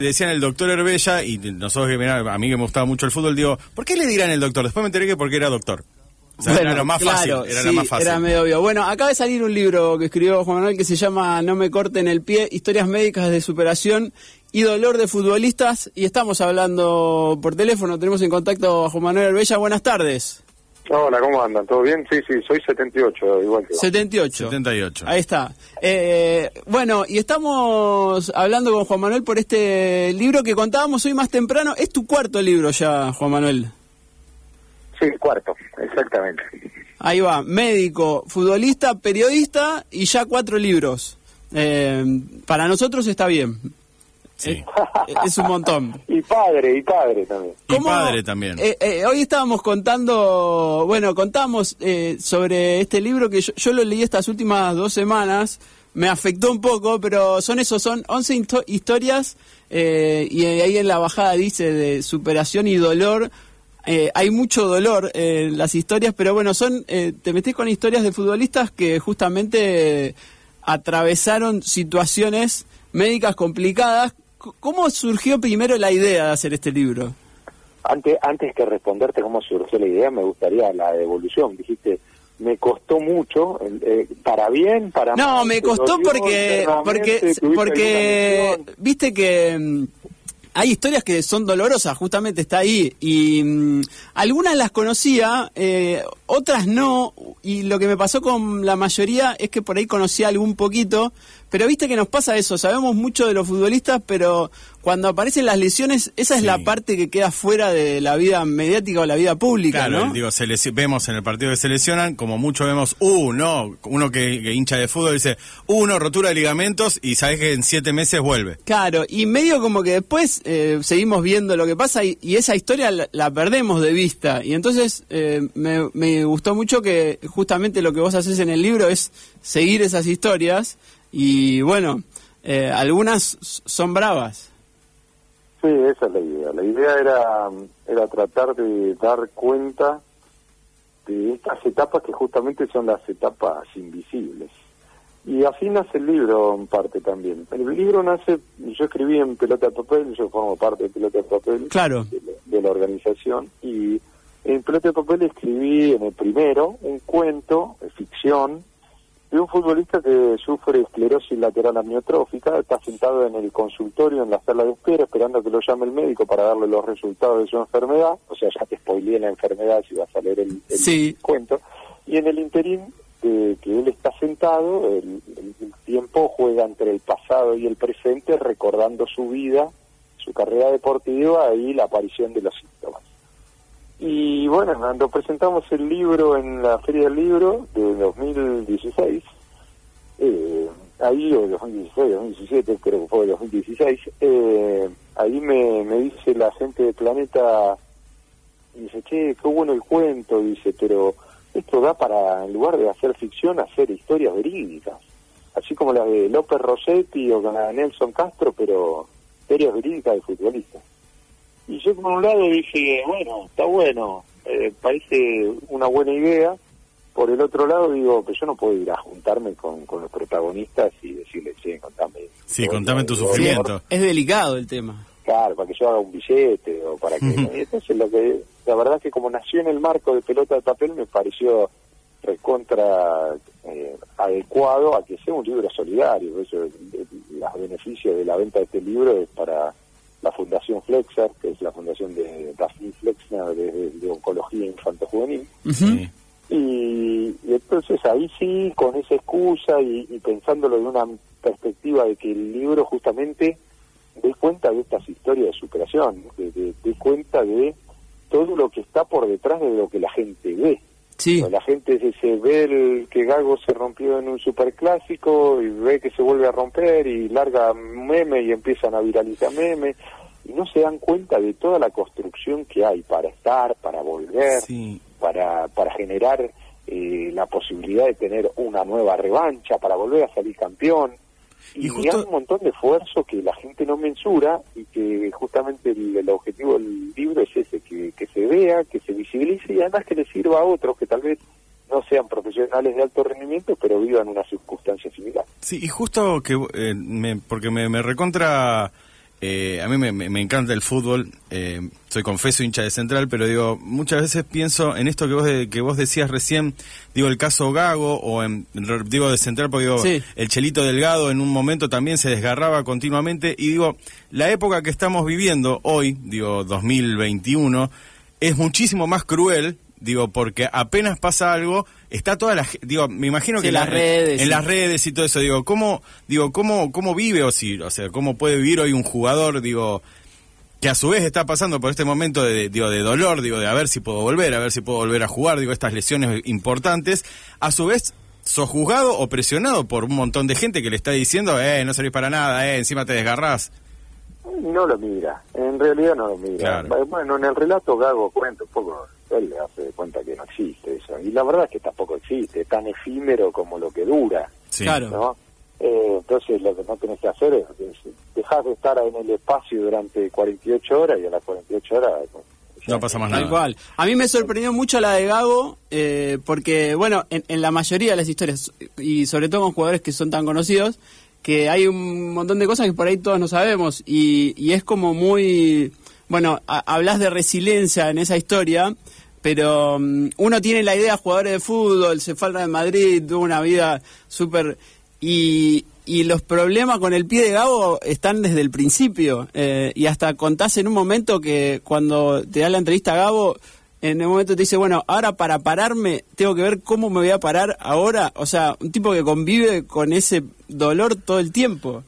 Decían el doctor Herbella, y nosotros que mirá, a mí que me gustaba mucho el fútbol, digo, ¿por qué le dirán el doctor? Después me enteré que porque era doctor. O sea, era lo más claro, fácil, era sí, lo más fácil. Era medio obvio. Bueno, acaba de salir un libro que escribió Juan Manuel que se llama No me corten el pie, historias médicas de superación y dolor de futbolistas. Y estamos hablando por teléfono, tenemos en contacto a Juan Manuel Herbella. Buenas tardes. Hola, ¿cómo andan? ¿Todo bien? Sí, sí, soy 78, igual que vos. 78. 78. Ahí está. Eh, bueno, y estamos hablando con Juan Manuel por este libro que contábamos hoy más temprano. Es tu cuarto libro ya, Juan Manuel. Sí, cuarto, exactamente. Ahí va, médico, futbolista, periodista y ya cuatro libros. Eh, para nosotros está bien. Sí. Es un montón. Y padre, y padre también. Y ¿Cómo- padre también. eh, eh, hoy estábamos contando, bueno, contamos eh, sobre este libro que yo, yo lo leí estas últimas dos semanas, me afectó un poco, pero son esos, son 11 histo- historias eh, y ahí en la bajada dice de superación y dolor. Eh, hay mucho dolor en las historias, pero bueno, son eh, te metes con historias de futbolistas que justamente atravesaron situaciones médicas complicadas. ¿Cómo surgió primero la idea de hacer este libro? Antes, antes que responderte cómo surgió la idea, me gustaría la devolución. Dijiste, me costó mucho, eh, para bien, para No, mal, me costó porque porque porque viste que mm, hay historias que son dolorosas, justamente está ahí y mm, algunas las conocía, eh, otras no y lo que me pasó con la mayoría es que por ahí conocía algún poquito, pero viste que nos pasa eso, sabemos mucho de los futbolistas, pero cuando aparecen las lesiones esa es Sí. la parte que queda fuera de la vida mediática o la vida pública, Claro, ¿no? digo, se vemos en el partido que se lesionan, como mucho vemos, uh, no, uno que, que hincha de fútbol dice, uh, no, rotura de ligamentos, y sabes que en siete meses vuelve. Claro, y medio como que después eh, seguimos viendo lo que pasa y, y esa historia la, la perdemos de vista. Y entonces eh, me, me gustó mucho que justamente lo que vos haces en el libro es seguir esas historias y bueno, eh, algunas son bravas. Sí, esa es la idea. La idea era, era tratar de dar cuenta de estas etapas que justamente son las etapas invisibles. Y así nace el libro en parte también. El libro nace, yo escribí en Pelota de Papel, yo formo parte de Pelota de Papel, Claro. de, la- de la organización, y en Pelota de Papel escribí en el primero un cuento, de ficción, de un futbolista que sufre esclerosis lateral amiotrófica, está sentado en el consultorio, en la sala de espera, esperando que lo llame el médico para darle los resultados de su enfermedad. O sea, ya te spoileé la enfermedad si vas a leer el, el Sí. cuento. Y en el interín eh, que él está sentado, el, tiempo juega entre el pasado y el presente, recordando su vida, su carrera deportiva y la aparición de los síntomas. Y bueno, cuando presentamos el libro en la Feria del Libro de 2016, eh, ahí, o 2016, 2017, creo que fue 2016, eh, ahí me, me dice la gente de Planeta, dice, che, qué bueno el cuento, dice, pero esto da para, en lugar de hacer ficción, hacer historias verídicas, así como las de López Rossetti o de Nelson Castro, pero historias verídicas de futbolistas. Y yo por un lado dije, bueno, está bueno, eh, parece una buena idea. Por el otro lado digo, que yo no puedo ir a juntarme con, con los protagonistas y decirles, sí, contame. Sí, contame tu dolor". sufrimiento. Es delicado el tema. Claro, para que yo haga un billete o para que... Entonces lo que, la verdad que como nació en el marco de pelota de papel me pareció recontra eh, adecuado a que sea un libro solidario. Por eso los beneficios de la venta de este libro es para la Fundación Flexer, que es la fundación de Daphne Flexner de, de Oncología Infanto Juvenil. Ujú. Sí. Y, y entonces ahí sí, con esa excusa y, y pensándolo de una perspectiva de que el libro justamente dé cuenta de estas historias de superación, que de- dé cuenta de todo lo que está por detrás de lo que la gente ve. Sí. La gente se, se ve el, que Gago se rompió en un superclásico y ve que se vuelve a romper y larga meme y empiezan a viralizar memes y no se dan cuenta de toda la construcción que hay para estar, para volver, Sí. para, para generar eh, la posibilidad de tener una nueva revancha, para volver a salir campeón. Y Y, justo- hay un montón de esfuerzo que la gente no mensura que justamente el, objetivo del libro es ese, que, que se vea, que se visibilice y además que le sirva a otros que tal vez no sean profesionales de alto rendimiento, pero vivan una circunstancia similar. Sí, y justo que, eh, me, porque me recontra eh, a mí me, encanta el fútbol, eh, soy confeso hincha de Central, pero digo, muchas veces pienso en esto que vos, de- que vos decías recién, digo, el caso Gago, o en, digo de Central, porque digo, Sí. el Chelito Delgado en un momento también se desgarraba continuamente, y digo, la época que estamos viviendo hoy, digo, 2021, es muchísimo más cruel, digo, porque apenas pasa algo, está toda la, digo, me imagino Sí, que las la- redes, en sí. las redes y todo eso, digo, ¿cómo, digo, cómo, cómo vive o si, o sea, cómo puede vivir hoy un jugador, digo, que a su vez está pasando por este momento de, digo, de dolor, digo, de a ver si puedo volver, a ver si puedo volver a jugar, digo, estas lesiones importantes, a su vez sos juzgado o presionado por un montón de gente que le está diciendo, eh, no servís para nada, eh, encima te desgarrás. No lo mira, en realidad no lo mira. Claro. Bueno, en el relato Gago cuenta un poco, él le hace de cuenta que no existe eso. Y la verdad es que tampoco existe, es tan efímero como lo que dura, Sí. Claro. ¿no? Eh, entonces lo que no tenés que hacer es, es dejar de estar en el espacio durante 48 horas y a las 48 horas... No pasa más Tal nada. cual. A mí me sorprendió mucho la de Gago, eh, porque, bueno, en, en la mayoría de las historias, y sobre todo con jugadores que son tan conocidos, que hay un montón de cosas que por ahí todos no sabemos, y, y es como muy. Bueno, hablas de resiliencia en esa historia, pero mm, uno tiene la idea, jugadores de fútbol, se falta de Madrid, tuvo una vida súper. Y, y los problemas con el pie de Gabo están desde el principio. eh, y hasta contás en un momento que cuando te da la entrevista a Gabo, en un momento te dice, bueno, ahora para pararme tengo que ver cómo me voy a parar ahora. O sea, un tipo que convive con ese dolor todo el tiempo.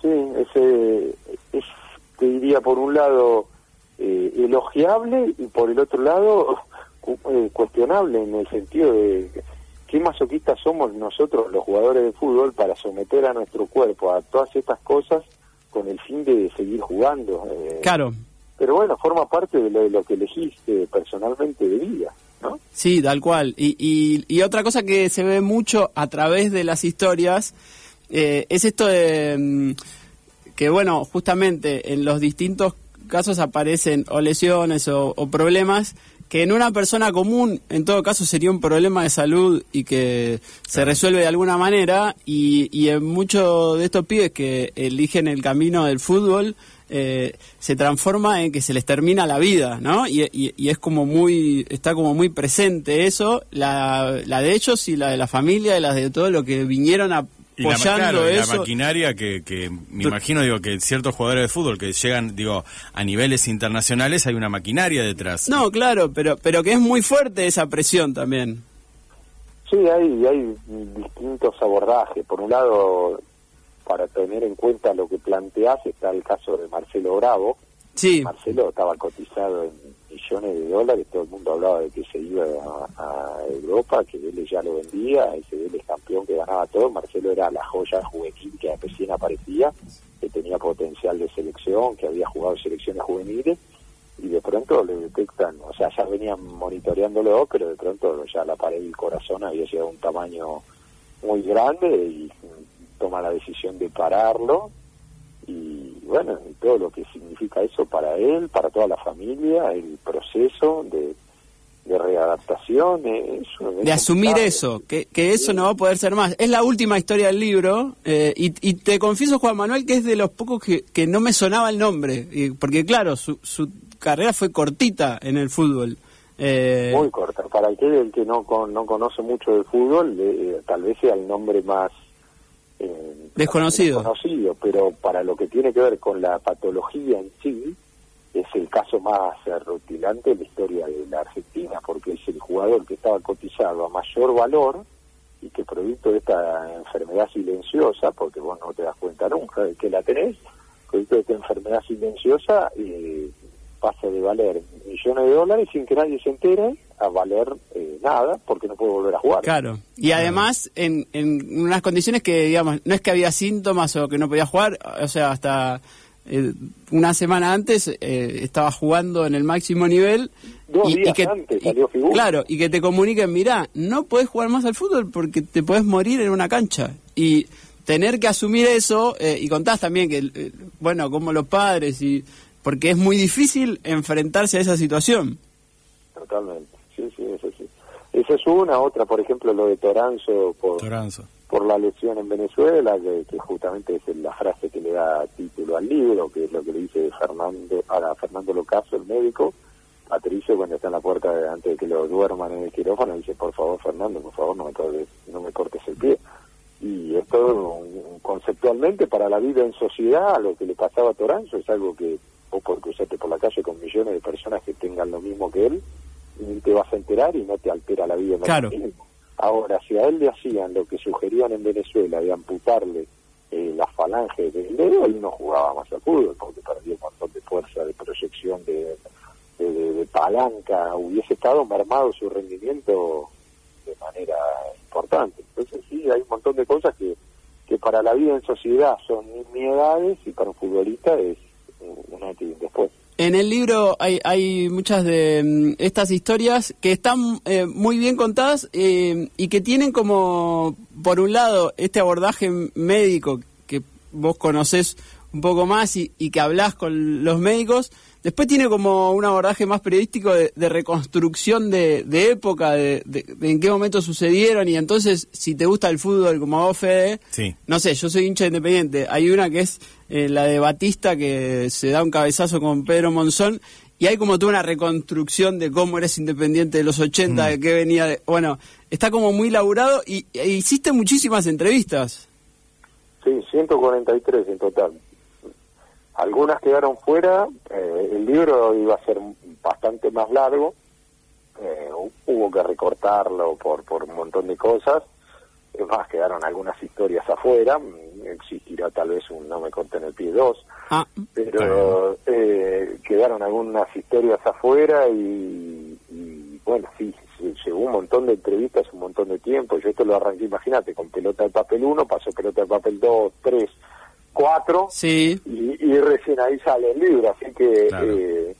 Sí, ese es, te diría, por un lado eh, elogiable y por el otro lado cu- eh, cuestionable en el sentido de qué masoquistas somos nosotros los jugadores de fútbol para someter a nuestro cuerpo a todas estas cosas con el fin de seguir jugando. eh. Claro. Pero bueno, forma parte de lo, de lo que elegiste personalmente de vida, ¿no? Sí, tal cual. Y, y, y otra cosa que se ve mucho a través de las historias eh, es esto de mm, que, bueno, justamente en los distintos casos aparecen o lesiones o, o problemas que en una persona común, en todo caso, sería un problema de salud y que se resuelve de alguna manera. Y, y en muchos de estos pibes que eligen el camino del fútbol, eh, se transforma en que se les termina la vida, ¿no? Y, y- y es como muy, está como muy presente eso, la, la de ellos y la de la familia y la de todo lo que vinieron Y la, claro, y la maquinaria que, que me imagino digo que ciertos jugadores de fútbol que llegan digo a niveles internacionales hay una maquinaria detrás. No, claro, pero, pero que es muy fuerte esa presión también. Sí, hay, hay distintos abordajes. Por un lado, para tener en cuenta lo que planteás, está el caso de Marcelo Bravo. Sí, Marcelo estaba cotizado en millones de dólares, todo el mundo hablaba de que se iba a, Europa, que Vélez ya lo vendía, ese Vélez campeón que ganaba todo, Marcelo era la joya juvenil que recién aparecía, que tenía potencial de selección, que había jugado selecciones juveniles, y de pronto le detectan, o sea, ya venían monitoreándolo, pero de pronto ya la pared del corazón había llegado a un tamaño muy grande y toma la decisión de pararlo todo lo que significa eso para él, para toda la familia, el proceso de, de readaptación, eh, de asumir eso, que, que eso no va a poder ser más. Es la última historia del libro, eh, y, y te confieso, Juan Manuel, que es de los pocos que, que no me sonaba el nombre, y- porque claro, su, su carrera fue cortita en el fútbol. Eh, Muy corta. Para aquel el que no con- no conoce mucho del fútbol, eh, tal vez sea el nombre más eh, Desconocido. desconocido, pero para lo que tiene que ver con la patología en sí, es el caso más rutilante de la historia de la Argentina, porque es el jugador que estaba cotizado a mayor valor y que producto de esta enfermedad silenciosa, porque vos no te das cuenta nunca de que la tenés, producto de esta enfermedad silenciosa, eh, pasa de valer millones de dólares sin que nadie se entere a valer eh, nada porque no puede volver a jugar. Claro. Y además, en, en unas condiciones que, digamos, no es que había síntomas o que no podía jugar, o sea, hasta eh, una semana antes eh, estaba jugando en el máximo nivel. Dos días antes salió figura. Claro, y que te comuniquen, mirá, no podés jugar más al fútbol porque te podés morir en una cancha. Y tener que asumir eso, eh, y contás también que, bueno, como los padres, y porque es muy difícil enfrentarse a esa situación. Totalmente, sí, sí, eso sí. Esa es una, otra, por ejemplo, lo de Toranzo por, Toranzo. por la lesión en Venezuela, que, justamente es la frase que le da título al libro, que es lo que le dice Fernando, a Fernando Locaso, el médico, Patricio cuando está en la puerta antes de que lo duerman en el quirófano dice por favor Fernando por favor no me cortes, no me cortes el pie y esto conceptualmente para la vida en sociedad lo que le pasaba a Toranzo es algo que por cruzarte por la calle con millones de personas que tengan lo mismo que él y te vas a enterar y no te altera la vida claro. ahora si a él le hacían lo que sugerían en Venezuela de amputarle eh, la falange del dedo él no jugaba más al fútbol porque perdía un montón de fuerza de proyección de de, palanca hubiese estado mermado su rendimiento de manera importante. Entonces sí, hay un montón de cosas que, que para la vida en sociedad son nimiedades y para un futbolista es En el libro hay, hay muchas de mm, estas historias que están eh, muy bien contadas eh, y que tienen como, por un lado, este abordaje médico que vos conocés un poco más y, y que hablás con los médicos, Después tiene como un abordaje más periodístico de, reconstrucción de, época, de, en qué momento sucedieron. Y entonces, si te gusta el fútbol como vos, Fede, no sé, yo soy hincha independiente. Hay una que es eh, la de Batista, que se da un cabezazo con Pedro Monzón. Y hay como toda una reconstrucción de cómo eres independiente de los 80, mm. de qué venía. De, bueno, está como muy laburado y e hiciste muchísimas entrevistas. Sí, 143 en total. Algunas quedaron fuera, eh, el libro iba a ser bastante más largo, eh, hubo que recortarlo por, por un montón de cosas, es más, quedaron algunas historias afuera, existirá tal vez un No me corten el pie 2, ah, pero eh, quedaron algunas historias afuera y, y bueno, sí, llegó un montón de entrevistas, un montón de tiempo, yo esto lo arranqué, imagínate, con pelota de papel 1, pasó pelota de papel 2, 3, cuatro sí. y, recién ahí sale el libro, así que eh,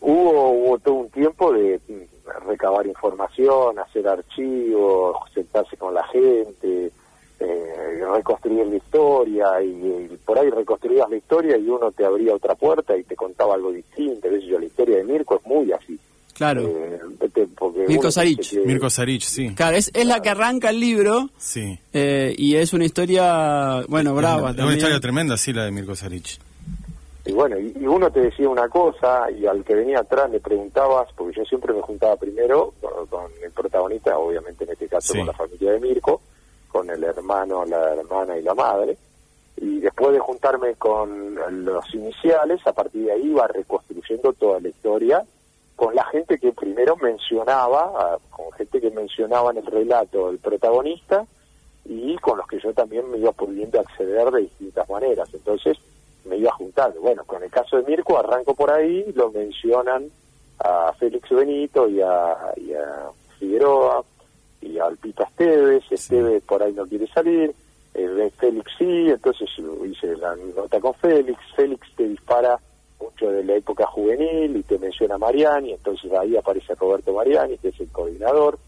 hubo, hubo todo un tiempo de mm, recabar información, hacer archivos, sentarse con la gente, eh, reconstruir la historia y, por ahí reconstruías la historia y uno te abría otra puerta y te contaba algo distinto, yo la historia de Mirko es muy así. Claro. Eh, Mirko Sarich. Mirko Sarich, sí. Claro, es, es la que arranca el libro. Sí. Eh, y es una historia, bueno, brava. Es una, historia tremenda, sí, la de Mirko Sarich. Y bueno, y, uno te decía una cosa y al que venía atrás le preguntabas, porque yo siempre me juntaba primero con, el protagonista, obviamente en este caso con la familia de Mirko, con el hermano, la hermana y la madre. Y después de juntarme con los iniciales, a partir de ahí iba reconstruyendo toda la historia con la gente que primero mencionaba, con gente que mencionaba en el relato el protagonista y con los que yo también me iba pudiendo acceder de distintas maneras. Entonces me iba juntando. Bueno, con el caso de Mirko arranco por ahí, lo mencionan a Félix Benito y a, y a Figueroa y a Alpita Esteves, Esteves por ahí no quiere salir, eh, Félix sí, entonces hice la nota con Félix, Félix te dispara mucho de la época juvenil y te menciona Mariani, entonces ahí aparece Roberto Mariani, que es el coordinador,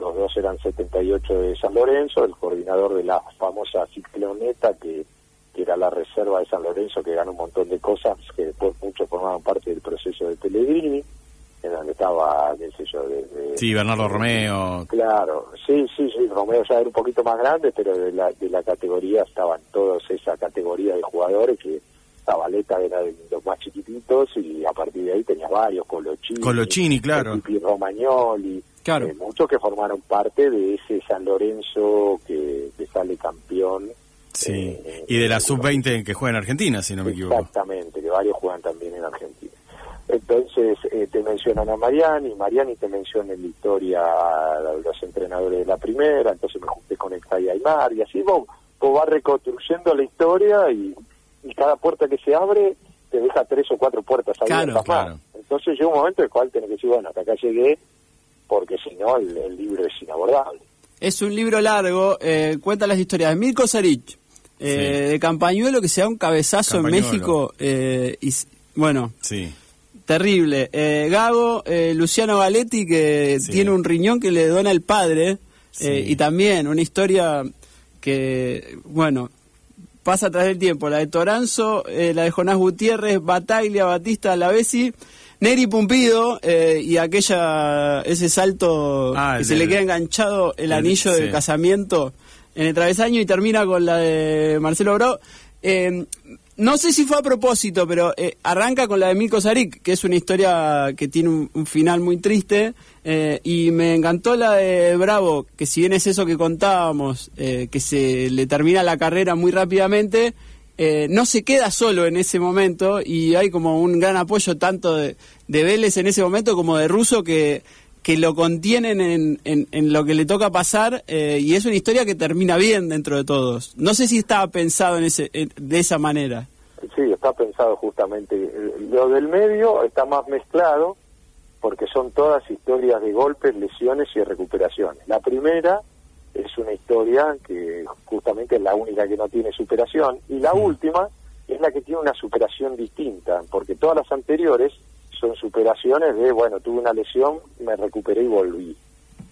los dos eran 78 de San Lorenzo, el coordinador de la famosa cicloneta que, que era la reserva de San Lorenzo, que ganó un montón de cosas, que después muchos formaban parte del proceso de Pellegrini, en donde estaba, qué sé yo, de, Sí, Bernardo Romeo. Claro, sí, sí, sí, Romeo ya era un poquito más grande, pero de la, de la categoría estaban todos esa categoría de jugadores que Zabaleta era de los más y a partir de ahí tenía varios, Colochini, Colochini claro. y Romagnoli, claro. Eh, muchos que formaron parte de ese San Lorenzo que, sale campeón. Sí, eh, y de la sub-20 que juega en Argentina, si no me equivoco. Exactamente, que varios juegan también en Argentina. Entonces eh, te mencionan a Mariani, Mariani te menciona en la historia a los entrenadores de la primera, entonces me junté con el y Aymar y así vos, vos vas reconstruyendo la historia y y cada puerta que se abre te deja tres o cuatro puertas abiertas más. Entonces llega un momento en el cual tenés que decir, bueno, hasta acá llegué, porque si no el, libro es inabordable. Es un libro largo, eh, cuenta las historias de Mirko Sarich, eh, de Campañuelo que se da un cabezazo en México, eh, y bueno, sí. terrible. Eh, Gago, Luciano Galetti que tiene un riñón que le dona el padre, y también una historia que, bueno, pasa a través del tiempo. La de Toranzo, eh, la de Jonás Gutiérrez, Bataglia, Batista, Lavesi, Neri Pumpido eh, y aquella ese salto ah, que se le queda enganchado el anillo del casamiento en el travesaño y termina con la de Marcelo Bro. Eh, no sé si fue a propósito, pero eh, arranca con la de Milko Sarik, que es una historia que tiene un, final muy triste. Eh, y me encantó la de Bravo, que si bien es eso que contábamos, eh, que se le termina la carrera muy rápidamente, no se queda solo en ese momento y hay como un gran apoyo tanto de, de Vélez en ese momento como de Russo que que lo contienen en, en, lo que le toca pasar eh, y es una historia que termina bien dentro de todos. No sé si estaba pensado en ese, de esa manera. Sí, está pensado justamente. Lo del medio está más mezclado porque son todas historias de golpes, lesiones y recuperaciones. La primera es una historia que justamente es la única que no tiene superación y la última es la que tiene una superación distinta, porque todas las anteriores son superaciones de, bueno, tuve una lesión, me recuperé y volví.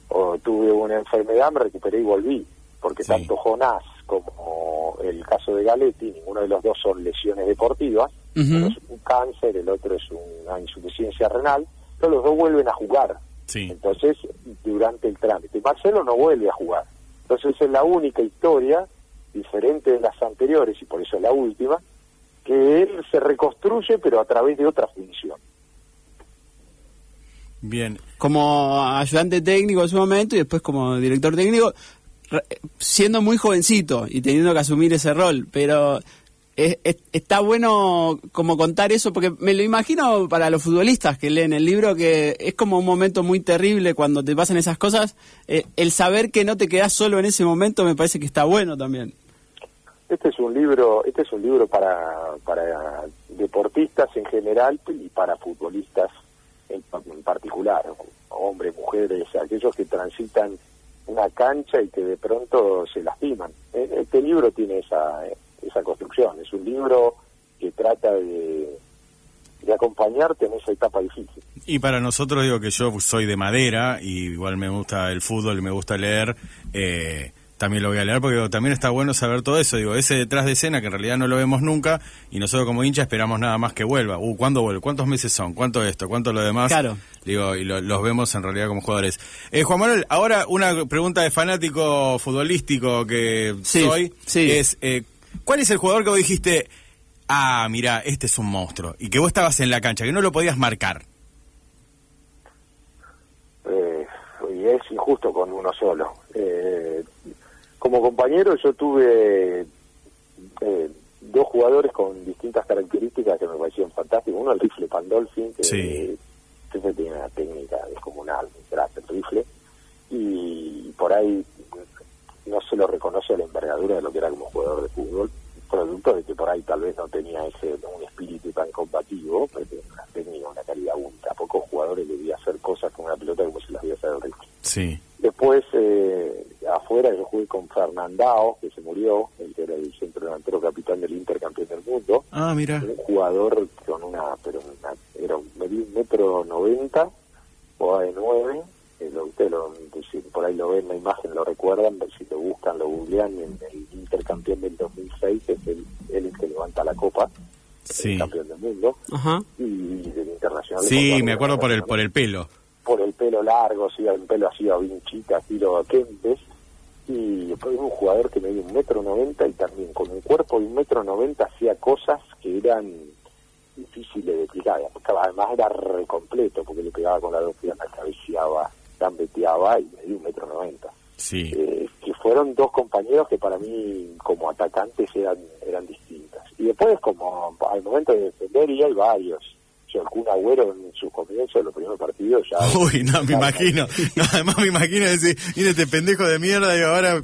O tuve una enfermedad, me recuperé y volví. Porque tanto Jonás como el caso de Galetti, ninguno de los dos son lesiones deportivas. Uno es un cáncer, el otro es una insuficiencia renal, pero los dos vuelven a jugar. Entonces, durante el trámite. Marcelo no vuelve a jugar. Entonces es la única historia, diferente de las anteriores, y por eso es la última, que él se reconstruye, pero a través de otra función. Bien. Como ayudante técnico en su momento y después como director técnico, siendo muy jovencito y teniendo que asumir ese rol, pero está bueno como contar eso, porque me lo imagino para los futbolistas que leen el libro, que es como un momento muy terrible cuando te pasan esas cosas, eh, el saber que no te quedas solo en ese momento me parece que está bueno también. Este es un libro, este es un libro para, para deportistas en general y para futbolistas en, particular, hombres, mujeres, aquellos que transitan una cancha y que de pronto se lastiman. E, este libro tiene esa, esa construcción, es un libro que trata de, de acompañarte en esa etapa difícil. Y para nosotros digo que yo soy de madera y igual me gusta el fútbol me gusta leer. Eh, también lo voy a leer porque también está bueno saber todo eso. Digo, ese detrás de escena que en realidad no lo vemos nunca y nosotros como hincha esperamos nada más que vuelva. Uh, ¿cuándo vuelve? ¿Cuántos meses son? ¿Cuánto esto? ¿Cuánto lo demás? Claro. Digo, y los vemos en realidad como jugadores. Eh, Juan Manuel, ahora una pregunta de fanático futbolístico que soy es, eh, ¿cuál es el jugador que vos dijiste, ah, mira, este es un monstruo? Y que vos estabas en la cancha, que no lo podías marcar. Eh, y es injusto con uno solo. Eh, como compañero yo tuve eh, dos jugadores con distintas características que me parecieron fantásticos. Uno el rifle Pandolfin, que sí. tiene una técnica descomunal, el rifle, y por ahí no se lo reconoce a la envergadura de lo que era como jugador de fútbol, producto de que por ahí tal vez no tenía ese un espíritu tan combativo, pero una técnica, una calidad única. pocos jugadores debía hacer cosas con una pelota como se las había hacer el. Sí. Después, eh, afuera, yo jugué con Fernandao, que se murió, el que era el centro delantero capitán del Inter, campeón del mundo. Ah, mira. Un jugador con una, pero era un, metro noventa, o de nueve. Eh, lo, usted lo, si por ahí lo ven la imagen, lo recuerdan, si lo buscan, lo googlean, en el Inter campeón del 2006 es el, el que levanta la copa. Sí. campeón del mundo Ajá. y del internacional. Sí, me acuerdo por el por el pelo por el pelo largo, sí, el pelo así a vinchita, estilo Kempes, y después un jugador que medía un metro noventa y también con un cuerpo de un metro noventa hacía cosas que eran difíciles de explicar, además era re completo porque le pegaba con la dos piernas, cabeceaba, gambeteaba y medía un metro noventa. Sí. Eh, que fueron dos compañeros que para mí como atacantes eran, eran distintas. Y después como al momento de defender y hay varios, el Kun Agüero en sus comienzos, en los primeros partidos ya... Uy, no, me imagino. además me imagino decir, mire este pendejo de mierda y ahora...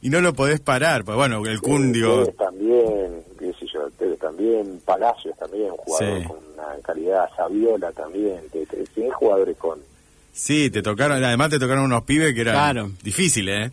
Y no lo podés parar, pues bueno, el Kun, digo... también, qué sé yo, también, Palacios también, jugador con una calidad, Saviola también, tienes jugadores con... Sí, te tocaron, además te tocaron unos pibes que eran difíciles, ¿eh?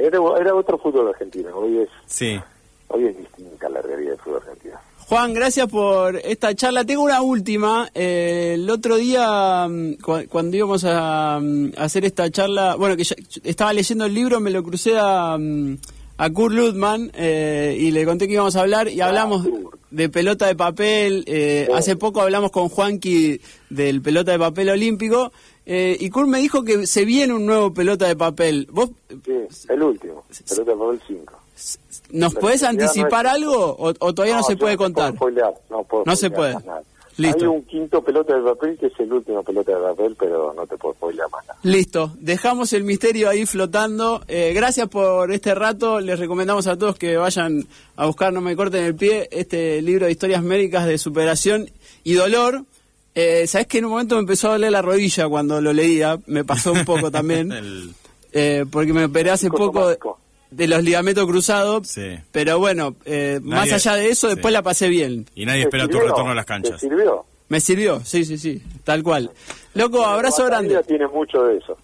Era, era, otro fútbol argentino, hoy es... Sí. Hoy es distinta la realidad del fútbol argentino. Juan, gracias por esta charla. Tengo una última. Eh, el otro día, mm, cuando íbamos a, mm, hacer esta charla, bueno, que estaba leyendo el libro, me lo crucé a, mm, a Kurt Ludman eh, y le conté que íbamos a hablar y hablamos de pelota de papel. Eh, hace poco hablamos con Juanqui del pelota de papel olímpico Eh, y Kurt me dijo que se viene un nuevo pelota de papel. ¿Vos Sí, el último, pelota de papel 5. nos La podés no anticipar es- algo o, o todavía no, se puede contar? spoilear, no puedo No se puede. nada. Listo. Hay un quinto pelota de papel que es el último pelota de papel, pero no te puedo spoilear más nada. Listo, dejamos el misterio ahí flotando. Eh, gracias por este rato. Les recomendamos a todos que vayan a buscar, no me corten el pie, este libro de historias médicas de superación y dolor. Eh, Sabes que en un momento me empezó a doler la rodilla cuando lo leía, me pasó un poco también, El- eh, porque me operé hace poco. De los ligamentos cruzados. Sí. Pero bueno, eh, más allá de eso, sí. después la pasé bien. y nadie ¿Te espera tu retorno a las ¿Te canchas. sirvió? Me sirvió, sí, sí, sí, tal cual. Loco, abrazo La grande. vida tiene mucho de eso.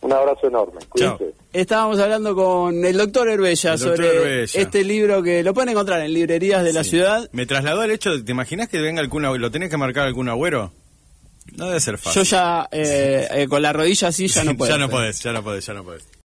Un abrazo enorme. Cuídense. Estábamos hablando con el doctor Herbella El doctor sobre Herbella. este libro que lo pueden encontrar en librerías de la ciudad. Me trasladó al hecho, ¿te imaginas que venga algún lo tenés que marcar algún agüero? No debe ser fácil. Yo ya eh, eh, con la rodilla así ya no puedo. ya no podés, ya no podés, ya no podés.